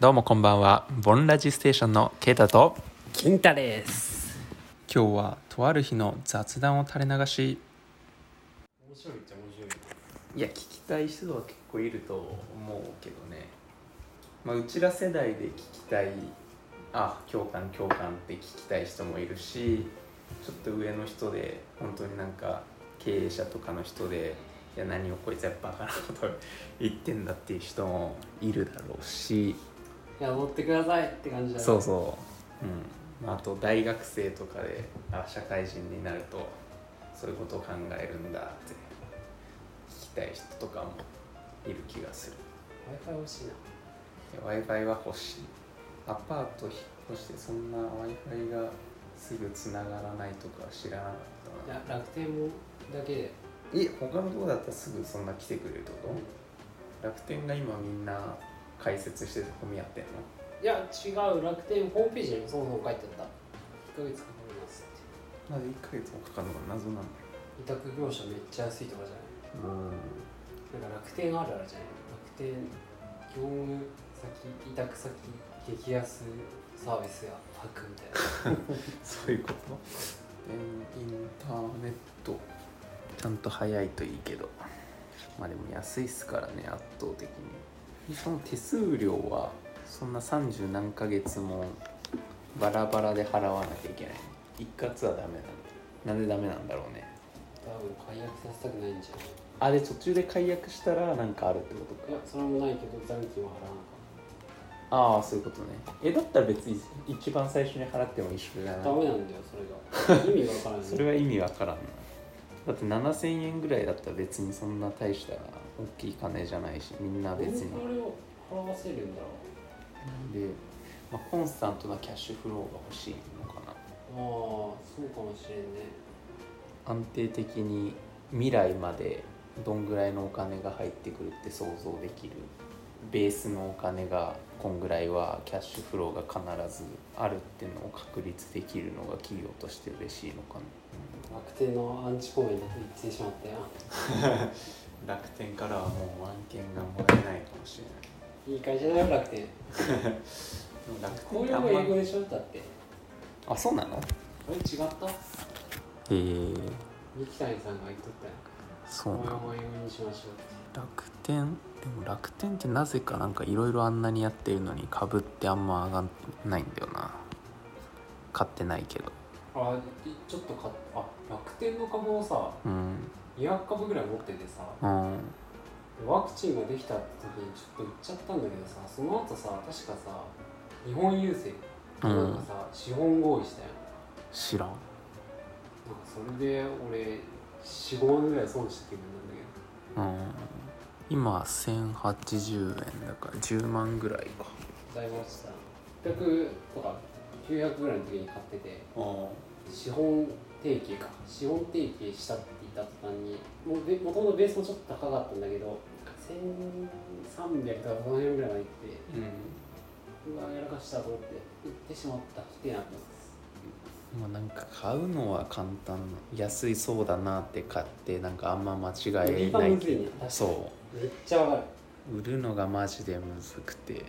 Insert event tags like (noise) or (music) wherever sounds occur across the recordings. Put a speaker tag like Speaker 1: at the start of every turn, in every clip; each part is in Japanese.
Speaker 1: どうもこんばんは。ボンラジステーションのケイタと。
Speaker 2: 金太です。
Speaker 1: 今日はとある日の雑談を垂れ流し。
Speaker 2: 面白いっちゃ面白い。
Speaker 1: いや聞きたい人は結構いると思うけどね。まあうちら世代で聞きたい。あ共感共感って聞きたい人もいるしちょっと上の人で本当になんか経営者とかの人でいや何をこいつはバカなこと言ってんだっていう人もいるだろうし
Speaker 2: いや乗ってくださいって感じだね。
Speaker 1: そうそう、うん。まあ、あと大学生とかであ社会人になるとそういうことを考えるんだって聞きたい人とかもいる気がする。
Speaker 2: w i f i 欲しいな。
Speaker 1: w i f i は欲しい。アパート引っ越してそんな w i f i がすぐつながらないとか知らなかった
Speaker 2: いや楽天もだけで。
Speaker 1: なえ他のとこだったらすぐそんな来てくれるってこと、楽天が今みんな解説してて混み合ってんの。
Speaker 2: いや違う楽天ホームページにもそもそも書いてあった。1ヶ月かかりますって。
Speaker 1: なぜ1ヶ月もかかるのが謎なんだ
Speaker 2: 委託業者めっちゃ安いとかじゃない？なんか楽天あるあるじゃない？楽天業務先委託先激安サービスがパクみたいな。(laughs)
Speaker 1: そういうこと？えインターネット。ちゃんと早いといいけど。まあでも安いっすからね圧倒的にその手数料はそんな30何ヶ月もバラバラで払わなきゃいけない。一括はダメなんだなんでダメなんだろうね。
Speaker 2: 多分解約させたくないんじゃない？
Speaker 1: あで途中で解約したらなんかあるってこと
Speaker 2: いやそれもないけど残金は払わなか
Speaker 1: ああそういうことね。えだったら別に一番最初に払っても一緒じゃない？
Speaker 2: ったダメなんだよそれが。(laughs) 意味がわからない
Speaker 1: それは意味わからんな。だって7000円ぐらいだったら別にそんな大した大きい金じゃないしみんな別に。
Speaker 2: どうやってあれを払わせるんだろ
Speaker 1: で、まあ、コンスタントなキャッシュフローが欲しいのかな。
Speaker 2: うああそうかもしれんね。
Speaker 1: 安定的に未来までどんぐらいのお金が入ってくるって想像できる。ベースのお金がこんぐらいはキャッシュフローが必ずあるっていうのを確立できるのが企業として嬉しいのかな、
Speaker 2: 楽天のアンチコメント言ってしまったよ (laughs)
Speaker 1: 楽天からはもう案件がもらえないかもしれない。
Speaker 2: いい会社だよ楽天。
Speaker 1: でも楽天ってあんま
Speaker 2: う英語でしょだって。
Speaker 1: あそうなの？
Speaker 2: これ違った？
Speaker 1: へえ
Speaker 2: 三木谷さんが言っとったよ
Speaker 1: そうなの。
Speaker 2: こういう英語にしましょう。って
Speaker 1: 楽天？でも楽天ってなぜかなんかいろいろあんなにやってるのに株ってあんま上がんないんだよな。買ってないけど。
Speaker 2: あいちょっとかあ楽天の株をさ
Speaker 1: うん
Speaker 2: 200株ぐらい持っててさ
Speaker 1: うん。
Speaker 2: ワクチンができたって時にちょっと売っちゃったんだけどさその後さ確かさ日本郵政
Speaker 1: うん
Speaker 2: なんかさ、資本合意したよ
Speaker 1: 知らん。
Speaker 2: なんかそれで俺45万ぐらい損した気分なんだ
Speaker 1: うん。今1080円だから10万ぐらいか。
Speaker 2: けどだいぶ落ちた600とか900ぐらいの時に買ってて。資本提携か。資本提携したって言った途端に。もともとベースもちょっと高かったんだけど1300とかこの辺ぐらいまでいって
Speaker 1: うん。
Speaker 2: うわやらかしたと思って売ってしまったってなってます。
Speaker 1: まあなんか買うのは簡単安いそうだなって買ってなんかあんま間違えないけど。そ
Speaker 2: めっちゃわかる。
Speaker 1: う売るのがマジでむずくて、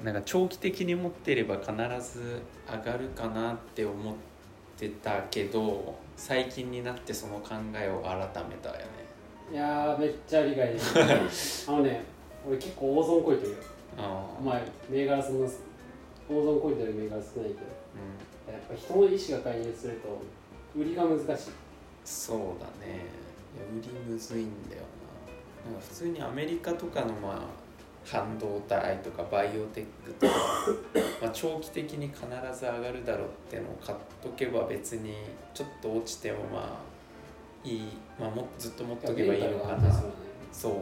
Speaker 1: うん、なんか長期的に持ってれば必ず上がるかなって思ってたけど最近になってその考えを改めたよね。
Speaker 2: いやーめっちゃ理解できる (laughs) あのね俺結構大損こいてるよ。まあ銘柄そんな大損こいてる銘柄少ないけど。
Speaker 1: うん。
Speaker 2: やっぱ人の意思が介入すると売りが難しい。
Speaker 1: そうだね。いや売りむずいんだよな。なんか普通にアメリカとかのまあ半導体とかバイオテックとか、(coughs) まあ、長期的に必ず上がるだろうってのを買っとけば別にちょっと落ちてもまあいい、まあ、もずっと持っとけばいいのかな。そう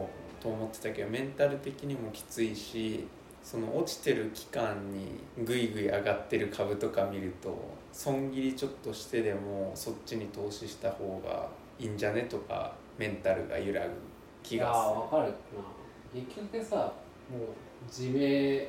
Speaker 1: と思ってたけどメンタル的にもきついしその落ちてる期間にぐいぐい上がってる株とか見ると損切りちょっとしてでもそっちに投資した方がいいんじゃねとかメンタルが揺らぐ気
Speaker 2: いやー
Speaker 1: が
Speaker 2: わかる。な結局さもう自明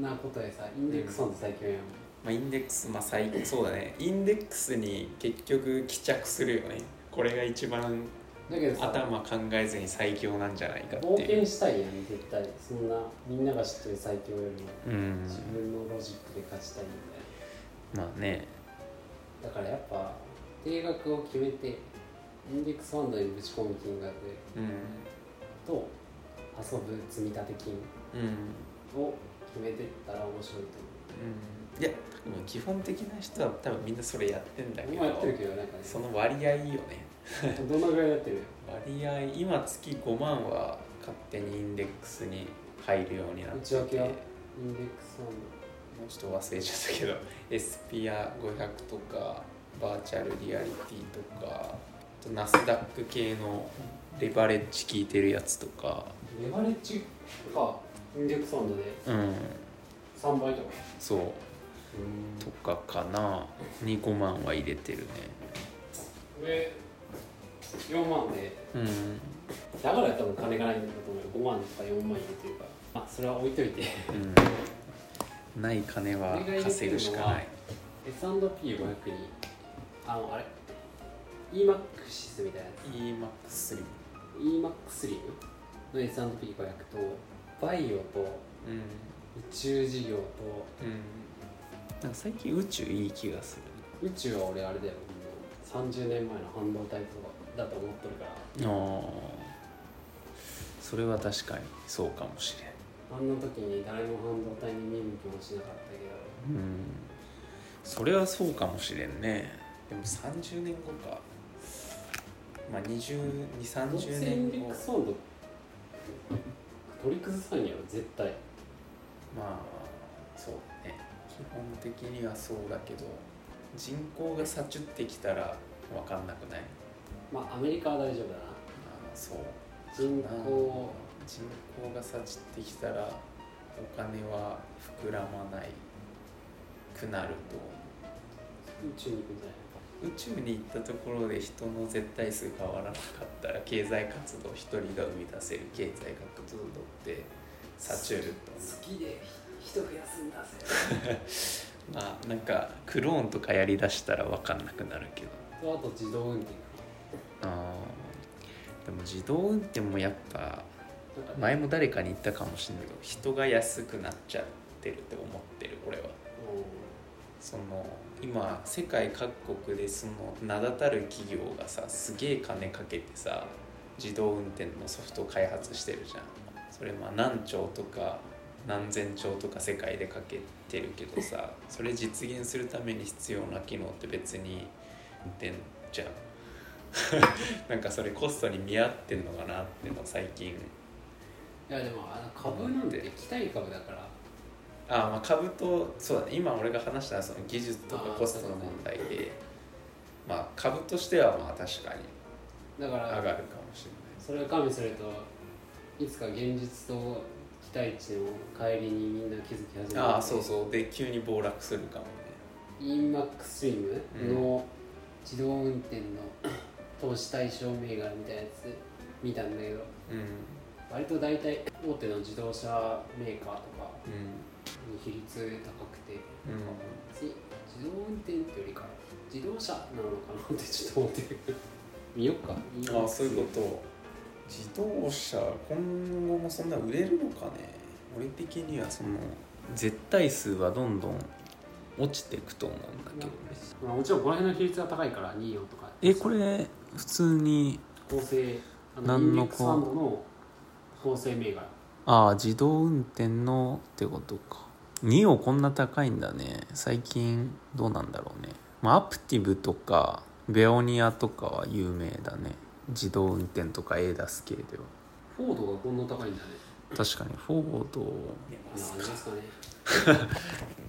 Speaker 2: なことでさインデックスファンド最強やん、
Speaker 1: まあ、インデックスまあ最そうだね。インデックスに結局帰着するよね。これが一番
Speaker 2: だけどさ
Speaker 1: 頭考えずに最強なんじゃないかって
Speaker 2: 冒険
Speaker 1: いう
Speaker 2: したいやん絶対。そんなみんなが知ってる最強よりも。
Speaker 1: うん。
Speaker 2: 自分のロジックで勝ちたいみたい
Speaker 1: まあね。
Speaker 2: なだからやっぱ定額を決めてインデックスファンドにぶち込む金額
Speaker 1: うん。
Speaker 2: と遊ぶ積立金
Speaker 1: うん。
Speaker 2: を決めてったら面白いと
Speaker 1: う。ん。いやでも基本的な人は多分みんなそれやってんだけど
Speaker 2: 思う今やってるけどなんかね。
Speaker 1: その割合いいよね。(laughs)
Speaker 2: どのぐらいやってる？
Speaker 1: 割合今月5万は勝手にインデックスに入るようになってて。
Speaker 2: 内訳は？
Speaker 1: も
Speaker 2: インデックスファン
Speaker 1: うちょっと忘れちゃったけどエスピア500とかバーチャルリアリティとかナスダック系のレバレッジ効いてるやつとか
Speaker 2: ドレバレッジかインデックスファンドで
Speaker 1: うん。
Speaker 2: 3倍とか。
Speaker 1: そう。とかかな。に5万は入れてるね。
Speaker 2: 上4万で。
Speaker 1: うん
Speaker 2: だから多分金がないんだと思うよ。5万とか4万入れてるから。まあそれは置いといて。
Speaker 1: うん。ない金は稼ぐしかない。
Speaker 2: S&P500 にあのあれ？EMAX みたいなや
Speaker 1: EMAX スリム。
Speaker 2: つ EMAX リム？の S&P500 とバイオと
Speaker 1: うん
Speaker 2: 宇宙事業と
Speaker 1: うん。なんか最近宇宙いい気がする。
Speaker 2: 宇宙は俺あれだよ。もう30年前の半導体とかだと思っとるから。
Speaker 1: ああそれは確かにそうかもしれん。
Speaker 2: あんな時に誰も半導体に見向きもしなかったけど。
Speaker 1: うん。それはそうかもしれんね。でも30年後か。まあ
Speaker 2: どうせイ
Speaker 1: 2030
Speaker 2: ン
Speaker 1: 年後
Speaker 2: 取り崩さんやろ絶対。
Speaker 1: まあそうね。基本的にはそうだけど人口がさちゅってきたら分かんなくない？
Speaker 2: まあアメリカは大丈夫だな。
Speaker 1: あそう。
Speaker 2: 人口
Speaker 1: 人口がさちってきたらお金は膨らまないくなると
Speaker 2: 宇宙に行くんじゃな。い
Speaker 1: 宇宙に行ったところで人の絶対数変わらなかったら経済活動一人が生み出せる経済活動ってさちゅると。
Speaker 2: 好きで人増やすんだぜ。(laughs)
Speaker 1: まあなんかクローンとかやりだしたら分かんなくなるけど。
Speaker 2: とあと自動運転。か
Speaker 1: あーでも自動運転もやっぱ前も誰かに言ったかもしれないけど人が安くなっちゃってるって思ってる俺は。
Speaker 2: う
Speaker 1: その今世界各国でその名だたる企業がさすげえ金かけてさ自動運転のソフト開発してるじゃん。それまあ何兆とか何千兆とか世界でかけてるけどさそれ実現するために必要な機能って別に運転じゃん。(laughs) なんかそれコストに見合ってんのかなっての最近。
Speaker 2: いやでもあの株なんて期待株だから。
Speaker 1: あまあ株とそうだね。今俺が話したその技術とかコストの問題でまあ株としてはまあ確かに
Speaker 2: だから
Speaker 1: 上がるかもしれ
Speaker 2: それを加味するといつか現実と期待値の乖離にみんな気づき始め
Speaker 1: ないああそうそう。で急に暴落するかもね。
Speaker 2: EMAX リムの自動運転の投資対象銘柄みたいなやつ見たんだけど。
Speaker 1: うん
Speaker 2: 割と大体大手の自動車メーカーとかに比率高くて
Speaker 1: うん。
Speaker 2: 自動運転ってよりか自動車なのかなってちょっと思ってる見よっか
Speaker 1: ああそういうこと自動車今後もそん。な売れるのかね俺的にはその絶対数はどん。どん。落ちていくと思うん。だけどね
Speaker 2: まあ、もちろん。この辺の比率が高いから24とか
Speaker 1: えこれ普通に
Speaker 2: 構成あの
Speaker 1: 何の
Speaker 2: 構成銘柄
Speaker 1: ああ自動運転のってことか。2をこんな高いんだね。最近どうなんだろうね、まあ、アプティブとかベオニアとかは有名だね。自動運転とか ADAS 系では。
Speaker 2: フォードがこんな高いんだね。
Speaker 1: 確かにフォード。
Speaker 2: すかね (laughs)